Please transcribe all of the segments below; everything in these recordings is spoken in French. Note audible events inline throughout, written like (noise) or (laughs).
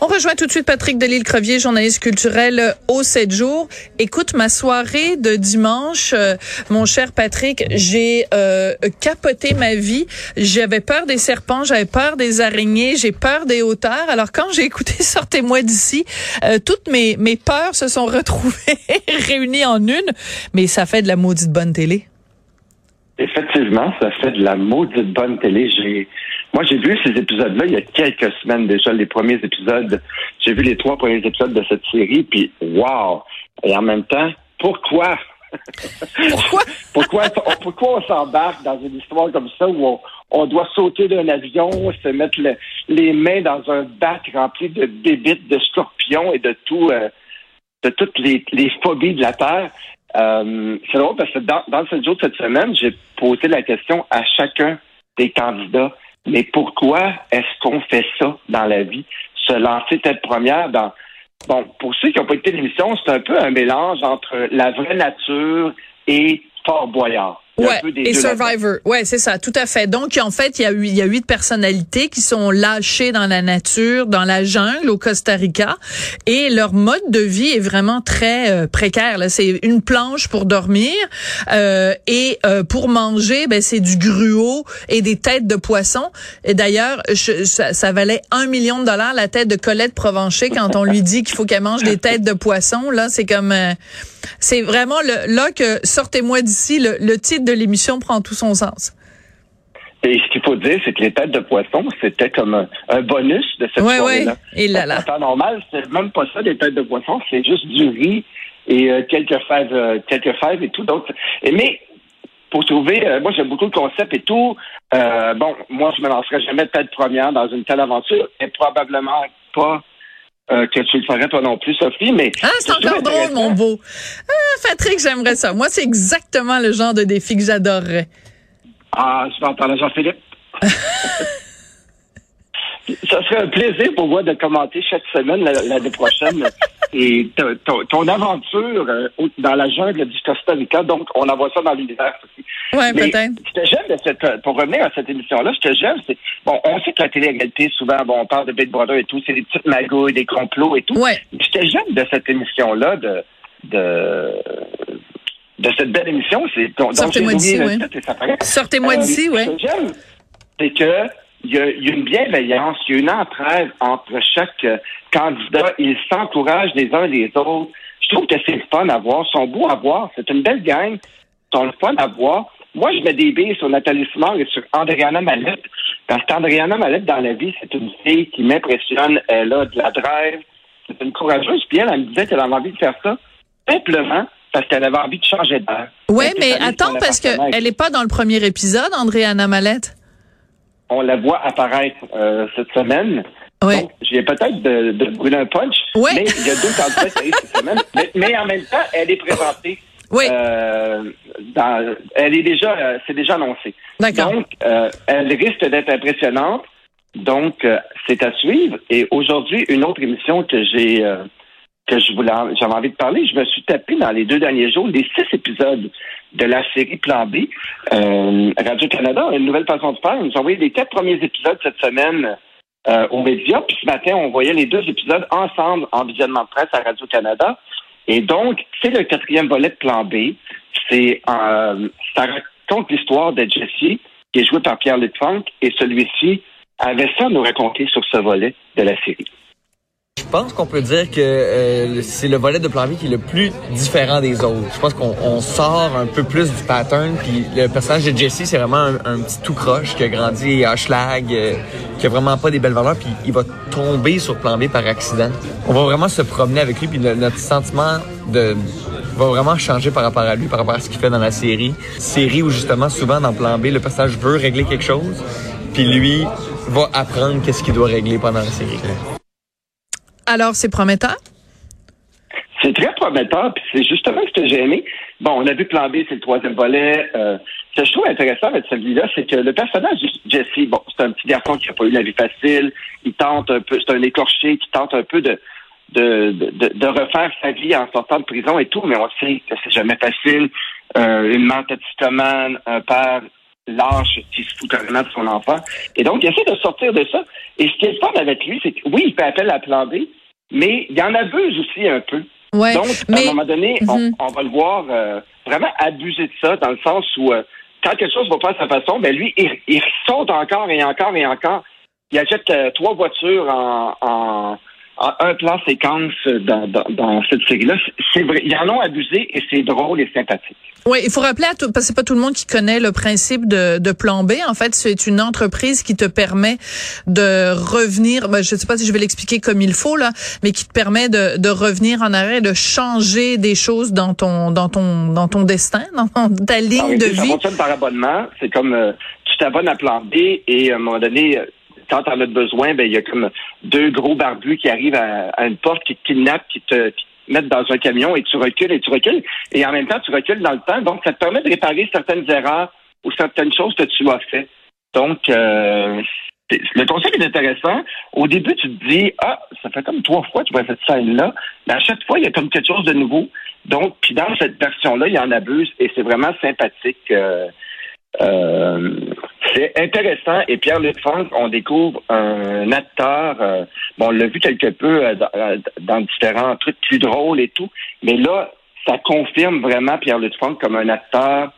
On rejoint tout de suite Patrick Delisle-Crevier, journaliste culturel au 7 jours. Écoute, ma soirée de dimanche, euh, mon cher Patrick, j'ai euh, capoté ma vie. J'avais peur des serpents, j'avais peur des araignées, j'ai peur des hauteurs. Alors quand j'ai écouté (laughs) Sortez-moi d'ici, euh, toutes mes, mes peurs se sont (laughs) retrouvées réunies en une, mais ça fait de la maudite bonne télé. Effectivement, ça fait de la maudite bonne télé. J'ai moi, j'ai vu ces épisodes-là il y a quelques semaines déjà, les premiers épisodes. J'ai vu les trois premiers épisodes de cette série, puis wow! Et en même temps, pourquoi? (laughs) Pourquoi? pourquoi, pourquoi on s'embarque dans une histoire comme ça où on, doit sauter d'un avion, se mettre les mains dans un bac rempli de bébites, de scorpions et de tout, euh, de toutes les, phobies de la Terre? Euh, c'est drôle parce que dans, dans le jour de cette semaine, j'ai posé la question à chacun des candidats mais pourquoi est-ce qu'on fait ça dans la vie? Se lancer tête première dans. Bon, pour ceux qui n'ont pas été l'émission, c'est un peu un mélange entre la vraie nature et Fort Boyard. Ouais, et Survivor. Ouais, c'est ça, tout à fait. Donc, en fait, il y a il y a huit personnalités qui sont lâchées dans la nature, dans la jungle au Costa Rica, et leur mode de vie est vraiment très euh, précaire. Là, c'est une planche pour dormir euh, et euh, pour manger, ben c'est du gruau et des têtes de poisson. Et d'ailleurs, ça, ça, valait un million de dollars la tête de Colette Provencher quand on lui dit qu'il faut qu'elle mange des têtes de poisson. Là, c'est comme euh, c'est vraiment le, là que sortez-moi d'ici. Le, le titre de l'émission prend tout son sens. Et ce qu'il faut dire, c'est que les têtes de poisson, c'était comme un, bonus de cette soirée-là. Et là, là. En temps normal, c'est même pas ça, les têtes de poisson, c'est juste du riz et euh, quelques fèves, euh, quelques fèves et tout. Donc, mais pour trouver, euh, moi j'aime beaucoup le concept et tout. bon, moi je me lancerai jamais de tête première dans une telle aventure et probablement pas que tu le ferais toi non plus, Sophie, mais... Ah, c'est encore drôle, mon beau. Ah, Patrick, j'aimerais ça. Moi, c'est exactement le genre de défi que j'adorerais. Ah, je vais entendre Jean-Philippe. (laughs) ça serait un plaisir pour moi de commenter chaque semaine l'année prochaine (laughs) et ton, aventure euh, dans la jungle du Costa Rica. Donc, on envoie ça dans l'univers aussi. Oui, peut-être. Ce que j'aime de cette, euh, pour revenir à cette émission-là, ce que j'aime, c'est, bon, on sait que la télé-réalité, souvent, bon, on parle de Big Brother et tout, c'est des petites magouilles, des complots et tout. Ouais. Ce que j'aime de cette émission-là, de, de, de cette belle émission, c'est Sortez-moi d'ici, oui. Sortez-moi euh, d'ici, oui. Ce que j'aime, c'est que il y, a, une bienveillance, il y a une entraide entre chaque euh, candidat. Ils s'encouragent les uns les autres. Je trouve que c'est le fun à voir. Ils sont beaux à voir. C'est une belle gang. Ils sont le fun à voir. Moi, je mets des billes sur Nathalie Simard et sur Andréana Mallette. Parce qu'Andréana Mallette, dans la vie, c'est une fille qui m'impressionne. Elle a de la drive. C'est une courageuse. Puis elle, elle me disait qu'elle avait envie de faire ça simplement parce qu'elle avait envie de changer d'air. Oui, mais attends, parce qu'elle n'est pas dans le premier épisode, Andréana Mallette on la voit apparaître euh, cette semaine. Oui. Donc, j'ai peut-être de, de brûler un punch, oui. mais il y a deux candidats cette semaine. (laughs) Mais, en même temps, elle est présentée. Oui. Euh, dans, elle est déjà, euh, c'est déjà annoncé. D'accord. Donc, euh, elle risque d'être impressionnante. Donc, c'est à suivre. Et aujourd'hui, une autre émission que j'ai que je voulais, j'avais envie de parler. Je me suis tapé dans les deux derniers jours les six épisodes de la série Plan B. Euh, Radio-Canada a une nouvelle façon de faire. Nous ont envoyé les quatre premiers épisodes cette semaine euh, aux médias. Puis ce matin, on voyait les deux épisodes ensemble en visionnement de presse à Radio-Canada. Et donc, c'est le quatrième volet de Plan B. C'est euh, ça raconte l'histoire de Jesse, qui est joué par Pierre-Luc Funk, et celui-ci avait ça à nous raconter sur ce volet de la série. Je pense qu'on peut dire que euh, c'est le volet de plan vie qui est le plus différent des autres. Je pense qu'on sort un peu plus du pattern. Puis le personnage de Jesse, c'est vraiment un, petit tout croche qui a grandi à Schlag, euh, qui a vraiment pas des belles valeurs. Puis il va tomber sur plan B par accident. On va vraiment se promener avec lui. Puis notre sentiment va vraiment changer par rapport à lui, par rapport à ce qu'il fait dans la série. Série où justement souvent dans plan B, le personnage veut régler quelque chose. Puis lui va apprendre qu'est-ce qu'il doit régler pendant la série. Alors, c'est prometteur? C'est très prometteur, puis c'est justement ce que j'ai aimé. Bon, on a vu Plan B, c'est le troisième volet. Euh, ce que je trouve intéressant avec celui-là, c'est que le personnage de Jesse, bon, c'est un petit garçon qui n'a pas eu la vie facile. Il tente un peu, c'est un écorché qui tente un peu de, de, de, refaire sa vie en sortant de prison et tout, mais on sait que c'est jamais facile. euh, une mère toxicomane, un père lâche qui se fout carrément de son enfant. Et donc, il essaie de sortir de ça. Et ce qui est fort avec lui, c'est que oui, il fait appel à plan B, mais il en abuse aussi un peu. Ouais, donc, mais... à un moment donné, on, Mhm. on va le voir euh, vraiment abuser de ça, dans le sens où euh, quand quelque chose va pas à sa façon, ben lui, il, il saute encore et encore et encore. Il achète euh, trois voitures en, en un plan séquence dans, dans, dans cette série-là. C'est vrai, ils en ont abusé et c'est drôle et sympathique. Oui, il faut rappeler à tout, parce que c'est pas tout le monde qui connaît le principe de, de plan B. En fait, c'est une entreprise qui te permet de revenir, ben, je sais pas si je vais l'expliquer comme il faut, là, mais qui te permet de, de revenir en arrêt, de changer des choses dans ton, dans ton, dans ton destin, dans ta ligne Ah oui, de ça vie. fonctionne par abonnement. C'est comme euh, tu t'abonnes à plan B et à un moment donné, euh, quand tu en as besoin, ben il y a comme deux gros barbus qui arrivent à, une porte, qui te kidnappent, qui te, mettent dans un camion et tu recules et tu recules. Et en même temps, tu recules dans le temps. Donc, ça te permet de réparer certaines erreurs ou certaines choses que tu as fait. Donc, euh, le concept est intéressant. Au début, tu te dis, ah, ça fait comme trois fois que tu vois cette scène-là. Mais à chaque fois, il y a comme quelque chose de nouveau. Donc, puis dans cette version-là, il en abuse et c'est vraiment sympathique. euh, euh, c'est intéressant. Et Pierre-Luc Funk, on découvre un acteur, euh, bon, on l'a vu quelque peu euh, dans, euh, dans différents trucs plus drôles et tout, mais là, ça confirme vraiment Pierre-Luc Funk comme un acteur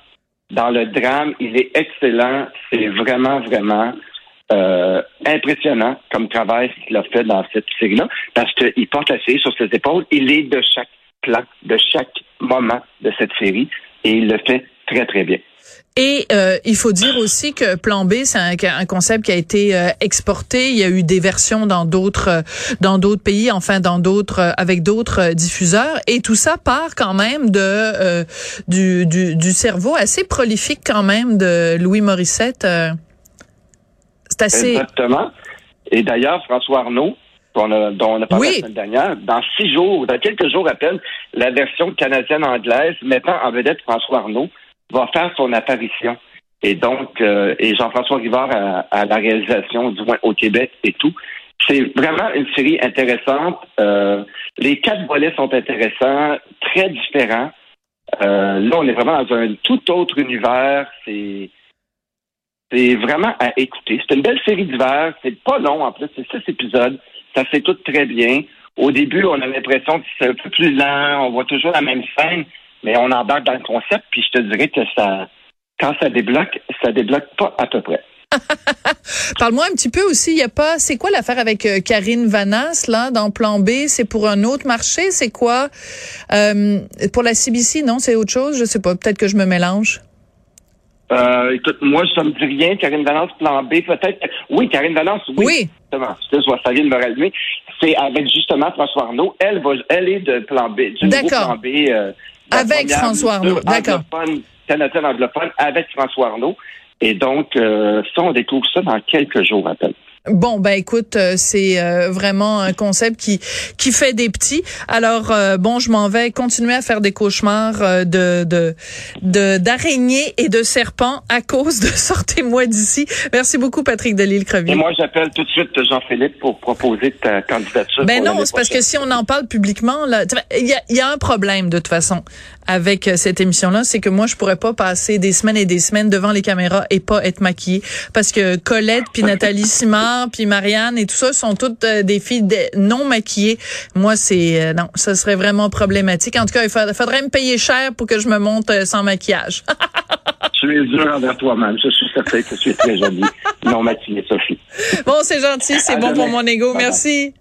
dans le drame. Il est excellent. C'est vraiment, vraiment impressionnant comme travail qu'il a fait dans cette série-là, parce qu'il porte la série sur ses épaules. Il est de chaque plan, de chaque moment de cette série, et il le fait très, très bien. Et euh, il faut dire aussi que Plan B, c'est un, un concept qui a été euh, exporté. Il y a eu des versions dans d'autres euh, dans d'autres pays, enfin dans d'autres euh, avec d'autres euh, diffuseurs. Et tout ça part quand même de euh, du, du, du cerveau assez prolifique quand même de Louis Morissette. euh. c'est assez. Exactement. Et d'ailleurs, François Arnaud, qu'on a- dont on a parlé Oui. la semaine dernière, dans six jours, dans quelques jours à peine, la version canadienne-anglaise mettant en vedette François Arnaud va faire son apparition. Et donc, euh, et Jean-François Rivard à, la réalisation, du moins au Québec et tout. C'est vraiment une série intéressante. Euh, les quatre volets sont intéressants, très différents. Euh, là, on est vraiment dans un tout autre univers. C'est c'est vraiment à écouter. C'est une belle série d'hiver. C'est pas long, en plus. C'est six épisodes. Ça s'écoute très bien. Au début, on a l'impression que c'est un peu plus lent. On voit toujours la même scène, mais on embarque dans le concept. Puis je te dirais que ça, quand ça débloque, ça débloque pas à peu près. (laughs) Parle-moi un petit peu aussi. Il y a pas. C'est quoi l'affaire avec euh, Karine Vanas là dans Plan B? C'est pour un autre marché? C'est quoi Euh, Pour la CBC Non, c'est autre chose? Je sais pas. Peut-être que je me mélange. Euh, écoute, moi, ça me dit rien. Karine Valence, plan B, peut-être. Oui, Karine Valence, oui. Oui. Justement, ça vient de me rallumer. C'est avec justement François Arnaud. Elle va, elle est de plan B, du nouveau D'accord. plan B. euh, Avec François Arnaud, d'accord. Canadienne anglophone avec François Arnaud. Et donc, euh, ça, on découvre ça dans quelques jours à peine. Bon, ben écoute, euh, c'est euh, vraiment un concept qui qui fait des petits. Alors euh, bon, je m'en vais continuer à faire des cauchemars de de de d'araignées et de serpents à cause de (laughs) sortez-moi d'ici. Merci beaucoup Patrick Delisle Et Crevier. moi, j'appelle tout de suite Jean-Philippe pour proposer ta candidature. Ben non, c'est parce que si on en parle publiquement, là, il y a, il y a un problème de toute façon avec euh, cette émission-là, c'est que moi je pourrais pas passer des semaines et des semaines devant les caméras et pas être maquillée parce que Colette puis Nathalie (laughs) Simard puis Marianne et tout ça sont toutes euh, des filles non maquillées. Moi c'est euh, non, ça serait vraiment problématique. En tout cas, il fa- faudrait me payer cher pour que je me monte sans maquillage. (laughs) Tu es dur envers toi-même. Je suis certain que tu es très jolie. non maquillée, Sophie. bon, c'est gentil, c'est bon pour mon ego. Bye bye. Merci.